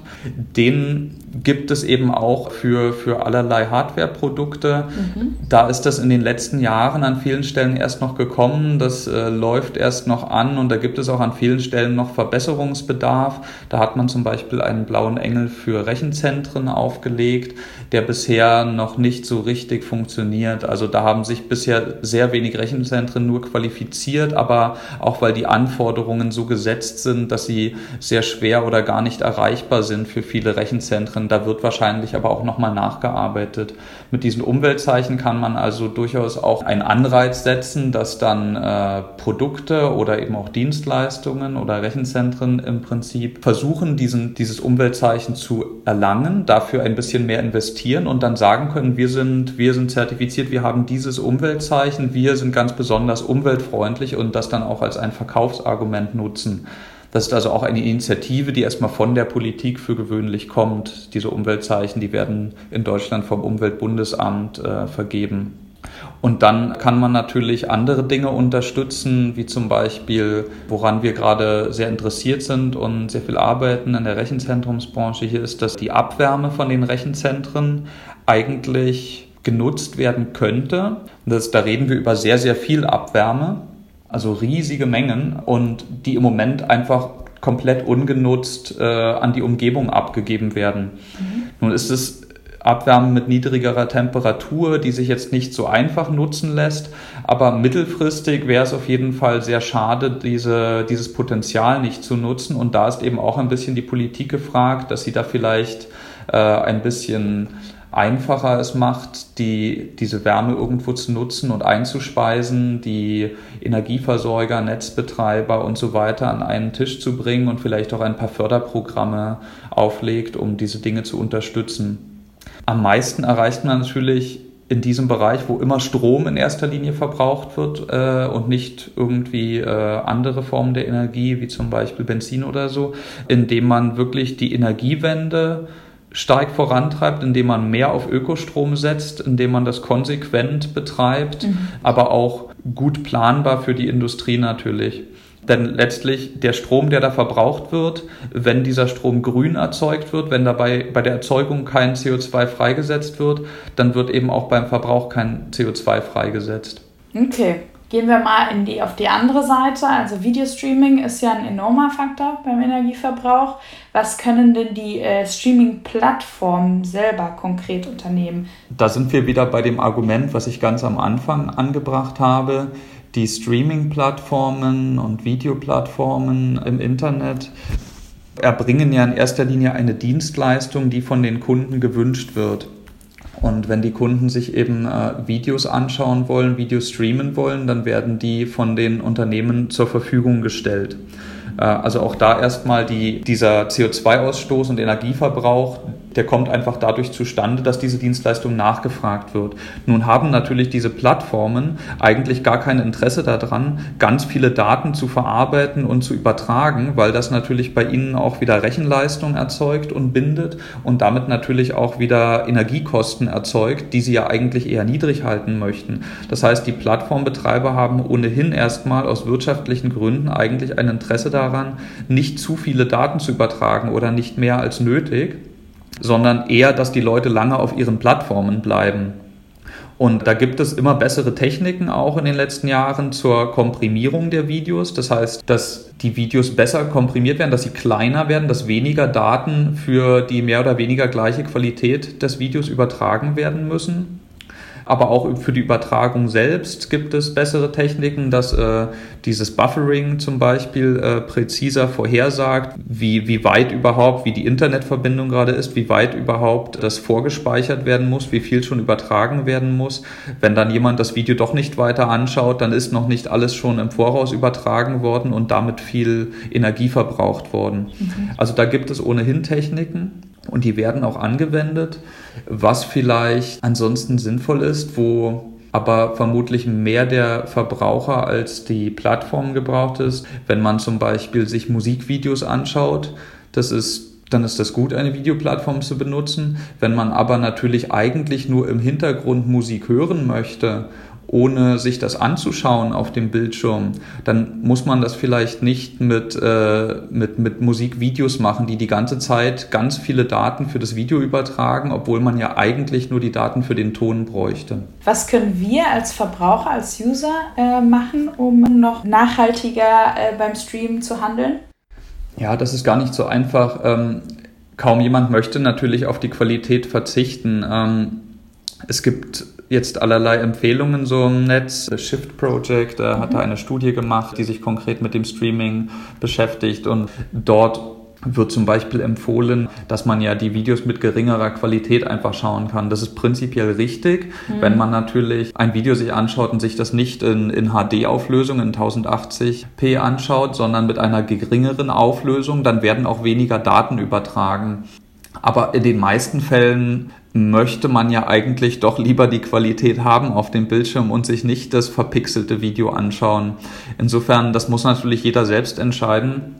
D: Den gibt es eben auch für, für allerlei Hardware-Produkte. Mhm. Da ist das in den letzten Jahren an vielen Stellen erst noch gekommen. Das äh, läuft erst noch an und da gibt es auch an vielen Stellen noch Verbesserungsbedarf. Da hat man zum Beispiel einen blauen Engel für Rechenzentren aufgelegt, der bisher noch nicht so richtig funktioniert. Also da haben sich bisher sehr wenig Rechenzentren nur qualifiziert aber auch weil die Anforderungen so gesetzt sind, dass sie sehr schwer oder gar nicht erreichbar sind für viele Rechenzentren. Da wird wahrscheinlich aber auch nochmal nachgearbeitet. Mit diesen Umweltzeichen kann man also durchaus auch einen Anreiz setzen, dass dann äh, Produkte oder eben auch Dienstleistungen oder Rechenzentren im Prinzip versuchen, diesen, dieses Umweltzeichen zu erlangen, dafür ein bisschen mehr investieren und dann sagen können, wir sind, wir sind zertifiziert, wir haben dieses Umweltzeichen, wir sind ganz besonders umweltfreundlich und das dann auch als ein Verkaufsargument nutzen. Das ist also auch eine Initiative, die erstmal von der Politik für gewöhnlich kommt. Diese Umweltzeichen, die werden in Deutschland vom Umweltbundesamt äh, vergeben. Und dann kann man natürlich andere Dinge unterstützen, wie zum Beispiel, woran wir gerade sehr interessiert sind und sehr viel arbeiten in der Rechenzentrumsbranche hier ist, dass die Abwärme von den Rechenzentren eigentlich genutzt werden könnte. Das, da reden wir über sehr, sehr viel Abwärme also riesige Mengen und die im Moment einfach komplett ungenutzt äh, an die Umgebung abgegeben werden. Mhm. Nun ist es Abwärmen mit niedrigerer Temperatur, die sich jetzt nicht so einfach nutzen lässt, aber mittelfristig wäre es auf jeden Fall sehr schade, diese, dieses Potenzial nicht zu nutzen und da ist eben auch ein bisschen die Politik gefragt, dass sie da vielleicht äh, ein bisschen einfacher es macht, die, diese Wärme irgendwo zu nutzen und einzuspeisen, die Energieversorger, Netzbetreiber und so weiter an einen Tisch zu bringen und vielleicht auch ein paar Förderprogramme auflegt, um diese Dinge zu unterstützen. Am meisten erreicht man natürlich in diesem Bereich, wo immer Strom in erster Linie verbraucht wird äh, und nicht irgendwie äh, andere Formen der Energie, wie zum Beispiel Benzin oder so, indem man wirklich die Energiewende stark vorantreibt, indem man mehr auf Ökostrom setzt, indem man das konsequent betreibt, mhm. aber auch gut planbar für die Industrie natürlich. Denn letztlich der Strom, der da verbraucht wird, wenn dieser Strom grün erzeugt wird, wenn dabei bei der Erzeugung kein CO2 freigesetzt wird, dann wird eben auch beim Verbrauch kein CO2 freigesetzt.
A: Okay, Gehen wir mal in die, auf die andere Seite. Also Videostreaming ist ja ein enormer Faktor beim Energieverbrauch. Was können denn die äh, Streaming-Plattformen selber konkret unternehmen?
D: Da sind wir wieder bei dem Argument, was ich ganz am Anfang angebracht habe. Die Streaming-Plattformen und Videoplattformen im Internet erbringen ja in erster Linie eine Dienstleistung, die von den Kunden gewünscht wird. Und wenn die Kunden sich eben äh, Videos anschauen wollen, Videos streamen wollen, dann werden die von den Unternehmen zur Verfügung gestellt. Äh, also auch da erstmal die, dieser CO2-Ausstoß und Energieverbrauch, der kommt einfach dadurch zustande, dass diese Dienstleistung nachgefragt wird. Nun haben natürlich diese Plattformen eigentlich gar kein Interesse daran, ganz viele Daten zu verarbeiten und zu übertragen, weil das natürlich bei ihnen auch wieder Rechenleistung erzeugt und bindet und damit natürlich auch wieder Energiekosten erzeugt, die sie ja eigentlich eher niedrig halten möchten. Das heißt, die Plattformbetreiber haben ohnehin erstmal aus wirtschaftlichen Gründen eigentlich ein Interesse daran, nicht zu viele Daten zu übertragen oder nicht mehr als nötig sondern eher, dass die Leute lange auf ihren Plattformen bleiben. Und da gibt es immer bessere Techniken auch in den letzten Jahren zur Komprimierung der Videos. Das heißt, dass die Videos besser komprimiert werden, dass sie kleiner werden, dass weniger Daten für die mehr oder weniger gleiche Qualität des Videos übertragen werden müssen. Aber auch für die Übertragung selbst gibt es bessere Techniken, dass äh, dieses Buffering zum Beispiel äh, präziser vorhersagt, wie, wie weit überhaupt, wie die Internetverbindung gerade ist, wie weit überhaupt das vorgespeichert werden muss, wie viel schon übertragen werden muss. Wenn dann jemand das Video doch nicht weiter anschaut, dann ist noch nicht alles schon im Voraus übertragen worden und damit viel Energie verbraucht worden. Mhm. Also da gibt es ohnehin Techniken und die werden auch angewendet, was vielleicht ansonsten sinnvoll ist, wo aber vermutlich mehr der Verbraucher als die Plattform gebraucht ist. Wenn man zum Beispiel sich Musikvideos anschaut, das ist dann ist das gut, eine Videoplattform zu benutzen. Wenn man aber natürlich eigentlich nur im Hintergrund Musik hören möchte ohne sich das anzuschauen auf dem Bildschirm, dann muss man das vielleicht nicht mit, äh, mit, mit Musikvideos machen, die die ganze Zeit ganz viele Daten für das Video übertragen, obwohl man ja eigentlich nur die Daten für den Ton bräuchte.
A: Was können wir als Verbraucher, als User äh, machen, um noch nachhaltiger äh, beim Streamen zu handeln?
D: Ja, das ist gar nicht so einfach. Ähm, kaum jemand möchte natürlich auf die Qualität verzichten. Ähm, es gibt jetzt allerlei Empfehlungen so im Netz. Das Shift Project äh, hat da eine Studie gemacht, die sich konkret mit dem Streaming beschäftigt und dort wird zum Beispiel empfohlen, dass man ja die Videos mit geringerer Qualität einfach schauen kann. Das ist prinzipiell richtig. Mhm. Wenn man natürlich ein Video sich anschaut und sich das nicht in, in HD-Auflösung in 1080p anschaut, sondern mit einer geringeren Auflösung, dann werden auch weniger Daten übertragen. Aber in den meisten Fällen möchte man ja eigentlich doch lieber die Qualität haben auf dem Bildschirm und sich nicht das verpixelte Video anschauen. Insofern, das muss natürlich jeder selbst entscheiden.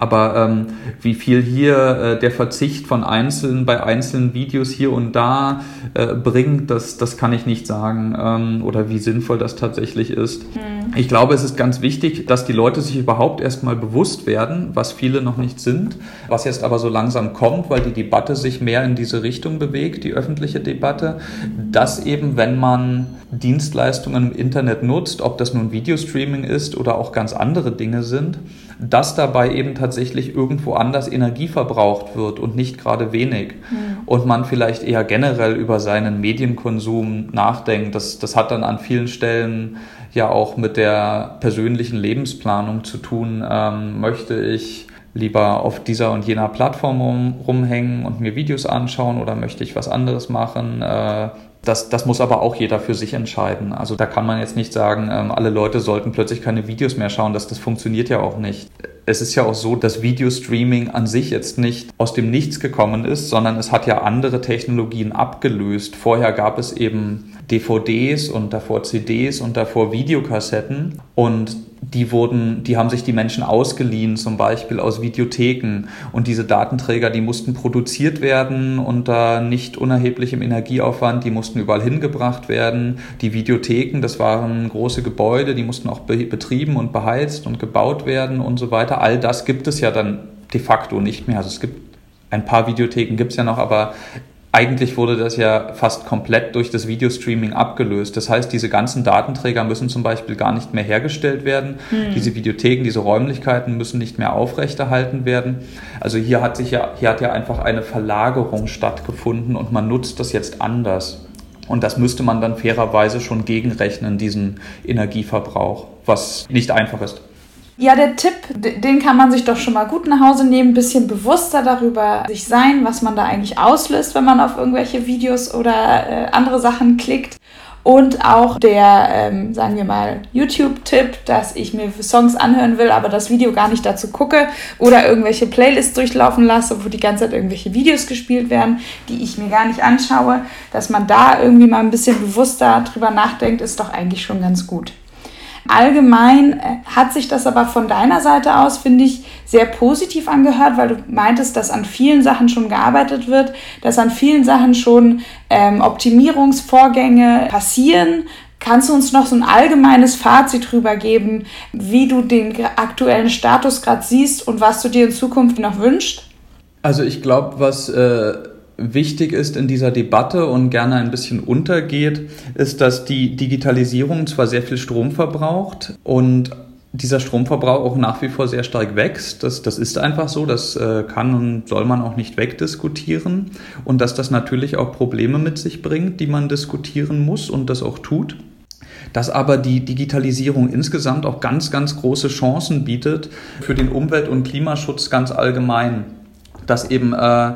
D: Aber ähm, wie viel hier äh, der Verzicht von einzelnen bei einzelnen Videos hier und da äh, bringt, das, das kann ich nicht sagen. Ähm, oder wie sinnvoll das tatsächlich ist. Mhm. Ich glaube, es ist ganz wichtig, dass die Leute sich überhaupt erstmal bewusst werden, was viele noch nicht sind, was jetzt aber so langsam kommt, weil die Debatte sich mehr in diese Richtung bewegt, die öffentliche Debatte, dass eben, wenn man Dienstleistungen im Internet nutzt, ob das nun Videostreaming ist oder auch ganz andere Dinge sind, dass dabei eben tatsächlich irgendwo anders Energie verbraucht wird und nicht gerade wenig. Mhm. Und man vielleicht eher generell über seinen Medienkonsum nachdenkt. Das, das hat dann an vielen Stellen ja auch mit der persönlichen Lebensplanung zu tun. Ähm, möchte ich lieber auf dieser und jener Plattform rum, rumhängen und mir Videos anschauen oder möchte ich was anderes machen? Äh, das, das muss aber auch jeder für sich entscheiden. Also da kann man jetzt nicht sagen, ähm, alle Leute sollten plötzlich keine Videos mehr schauen. Das, das funktioniert ja auch nicht. Es ist ja auch so, dass Videostreaming an sich jetzt nicht aus dem Nichts gekommen ist, sondern es hat ja andere Technologien abgelöst. Vorher gab es eben DVDs und davor CDs und davor Videokassetten und die wurden, die haben sich die Menschen ausgeliehen, zum Beispiel aus Videotheken. Und diese Datenträger, die mussten produziert werden unter nicht unerheblichem Energieaufwand, die mussten überall hingebracht werden. Die Videotheken, das waren große Gebäude, die mussten auch betrieben und beheizt und gebaut werden und so weiter. All das gibt es ja dann de facto nicht mehr. Also es gibt ein paar Videotheken gibt es ja noch, aber eigentlich wurde das ja fast komplett durch das Videostreaming abgelöst. Das heißt, diese ganzen Datenträger müssen zum Beispiel gar nicht mehr hergestellt werden. Hm. Diese Videotheken, diese Räumlichkeiten müssen nicht mehr aufrechterhalten werden. Also hier hat sich ja, hier hat ja einfach eine Verlagerung stattgefunden und man nutzt das jetzt anders. Und das müsste man dann fairerweise schon gegenrechnen, diesen Energieverbrauch, was nicht einfach ist.
A: Ja, der Tipp, den kann man sich doch schon mal gut nach Hause nehmen, ein bisschen bewusster darüber sich sein, was man da eigentlich auslöst, wenn man auf irgendwelche Videos oder äh, andere Sachen klickt. Und auch der, ähm, sagen wir mal, YouTube-Tipp, dass ich mir Songs anhören will, aber das Video gar nicht dazu gucke oder irgendwelche Playlists durchlaufen lasse, wo die ganze Zeit irgendwelche Videos gespielt werden, die ich mir gar nicht anschaue. Dass man da irgendwie mal ein bisschen bewusster drüber nachdenkt, ist doch eigentlich schon ganz gut. Allgemein äh, hat sich das aber von deiner Seite aus, finde ich, sehr positiv angehört, weil du meintest, dass an vielen Sachen schon gearbeitet wird, dass an vielen Sachen schon ähm, Optimierungsvorgänge passieren. Kannst du uns noch so ein allgemeines Fazit drüber geben, wie du den aktuellen Status gerade siehst und was du dir in Zukunft noch wünschst?
D: Also ich glaube, was äh wichtig ist in dieser Debatte und gerne ein bisschen untergeht, ist, dass die Digitalisierung zwar sehr viel Strom verbraucht und dieser Stromverbrauch auch nach wie vor sehr stark wächst. Das, das ist einfach so, das äh, kann und soll man auch nicht wegdiskutieren. Und dass das natürlich auch Probleme mit sich bringt, die man diskutieren muss und das auch tut. Dass aber die Digitalisierung insgesamt auch ganz, ganz große Chancen bietet für den Umwelt- und Klimaschutz ganz allgemein dass eben äh,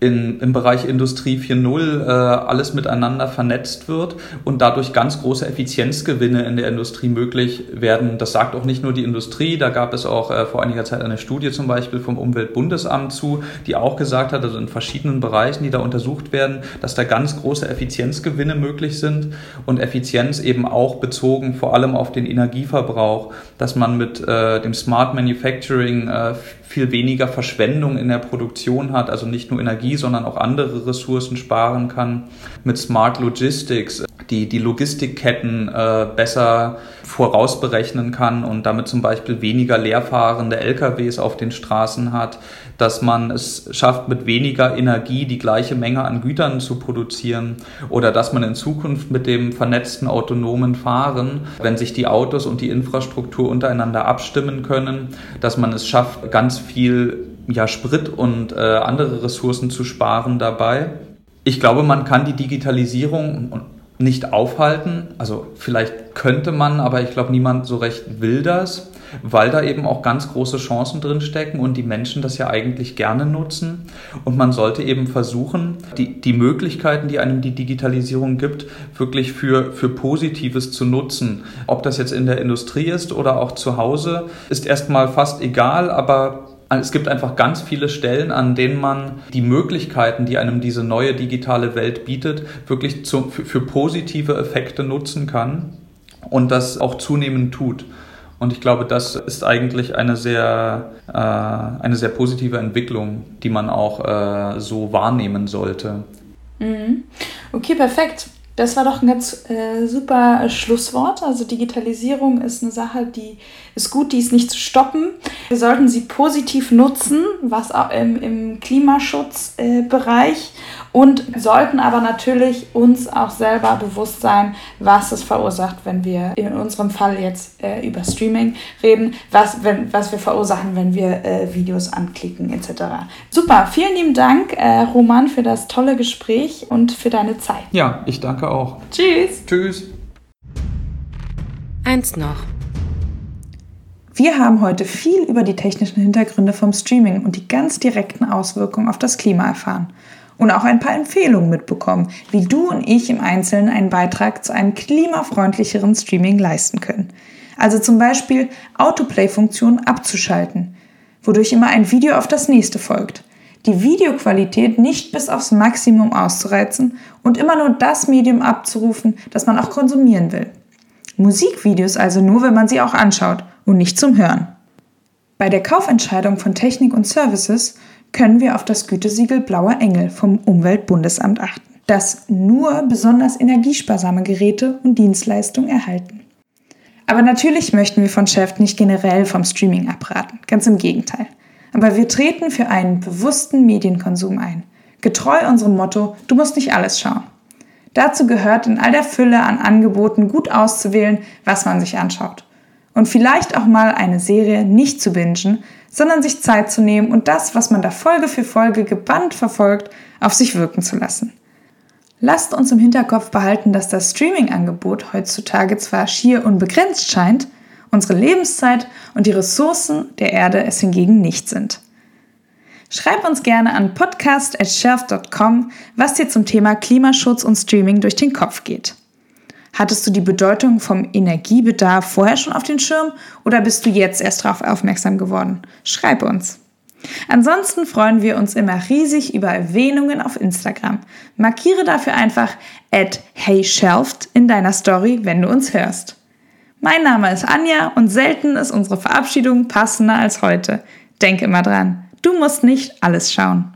D: in, im Bereich Industrie 4.0 äh, alles miteinander vernetzt wird und dadurch ganz große Effizienzgewinne in der Industrie möglich werden. Das sagt auch nicht nur die Industrie, da gab es auch äh, vor einiger Zeit eine Studie zum Beispiel vom Umweltbundesamt zu, die auch gesagt hat, also in verschiedenen Bereichen, die da untersucht werden, dass da ganz große Effizienzgewinne möglich sind und Effizienz eben auch bezogen vor allem auf den Energieverbrauch, dass man mit äh, dem Smart Manufacturing äh, viel weniger Verschwendung in der Produktion hat, also nicht nur Energie, sondern auch andere Ressourcen sparen kann. Mit Smart Logistics die, die Logistikketten äh, besser vorausberechnen kann und damit zum Beispiel weniger leerfahrende LKWs auf den Straßen hat, dass man es schafft, mit weniger Energie die gleiche Menge an Gütern zu produzieren oder dass man in Zukunft mit dem vernetzten autonomen Fahren, wenn sich die Autos und die Infrastruktur untereinander abstimmen können, dass man es schafft, ganz viel ja, Sprit und äh, andere Ressourcen zu sparen dabei. Ich glaube, man kann die Digitalisierung nicht aufhalten. Also vielleicht könnte man, aber ich glaube, niemand so recht will das, weil da eben auch ganz große Chancen drin stecken und die Menschen das ja eigentlich gerne nutzen. Und man sollte eben versuchen, die, die Möglichkeiten, die einem die Digitalisierung gibt, wirklich für, für Positives zu nutzen. Ob das jetzt in der Industrie ist oder auch zu Hause, ist erstmal fast egal, aber es gibt einfach ganz viele Stellen, an denen man die Möglichkeiten, die einem diese neue digitale Welt bietet, wirklich zu, für, für positive Effekte nutzen kann und das auch zunehmend tut. Und ich glaube, das ist eigentlich eine sehr, äh, eine sehr positive Entwicklung, die man auch äh, so wahrnehmen sollte.
A: Mhm. Okay, perfekt. Das war doch ein ganz äh, super Schlusswort. Also Digitalisierung ist eine Sache, die ist gut, die ist nicht zu stoppen. Wir sollten sie positiv nutzen, was auch im, im Klimaschutzbereich äh, und sollten aber natürlich uns auch selber bewusst sein, was es verursacht, wenn wir in unserem Fall jetzt äh, über Streaming reden, was, wenn, was wir verursachen, wenn wir äh, Videos anklicken etc. Super, vielen lieben Dank, äh, Roman, für das tolle Gespräch und für deine Zeit.
D: Ja, ich danke auch.
A: Tschüss.
D: Tschüss.
B: Eins noch.
A: Wir haben heute viel über die technischen Hintergründe vom Streaming und die ganz direkten Auswirkungen auf das Klima erfahren und auch ein paar Empfehlungen mitbekommen, wie du und ich im Einzelnen einen Beitrag zu einem klimafreundlicheren Streaming leisten können. Also zum Beispiel Autoplay-Funktion abzuschalten, wodurch immer ein Video auf das nächste folgt. Die Videoqualität nicht bis aufs Maximum auszureizen und immer nur das Medium abzurufen, das man auch konsumieren will. Musikvideos also nur, wenn man sie auch anschaut und nicht zum Hören. Bei der Kaufentscheidung von Technik und Services können wir auf das Gütesiegel Blauer Engel vom Umweltbundesamt achten, das nur besonders energiesparsame Geräte und Dienstleistungen erhalten. Aber natürlich möchten wir von Chef nicht generell vom Streaming abraten, ganz im Gegenteil. Aber wir treten für einen bewussten Medienkonsum ein, getreu unserem Motto, du musst nicht alles schauen. Dazu gehört in all der Fülle an Angeboten gut auszuwählen, was man sich anschaut. Und vielleicht auch mal eine Serie nicht zu bingen, sondern sich Zeit zu nehmen und das, was man da Folge für Folge gebannt verfolgt, auf sich wirken zu lassen. Lasst uns im Hinterkopf behalten, dass das Streaming-Angebot heutzutage zwar schier unbegrenzt scheint, unsere Lebenszeit und die Ressourcen der Erde es hingegen nicht sind. Schreib uns gerne an podcast.shelf.com, was dir zum Thema Klimaschutz und Streaming durch den Kopf geht. Hattest du die Bedeutung vom Energiebedarf vorher schon auf den Schirm oder bist du jetzt erst darauf aufmerksam geworden? Schreib uns. Ansonsten freuen wir uns immer riesig über Erwähnungen auf Instagram. Markiere dafür einfach at heyshelft in deiner Story, wenn du uns hörst. Mein Name ist Anja und selten ist unsere Verabschiedung passender als heute. Denk immer dran, du musst nicht alles schauen.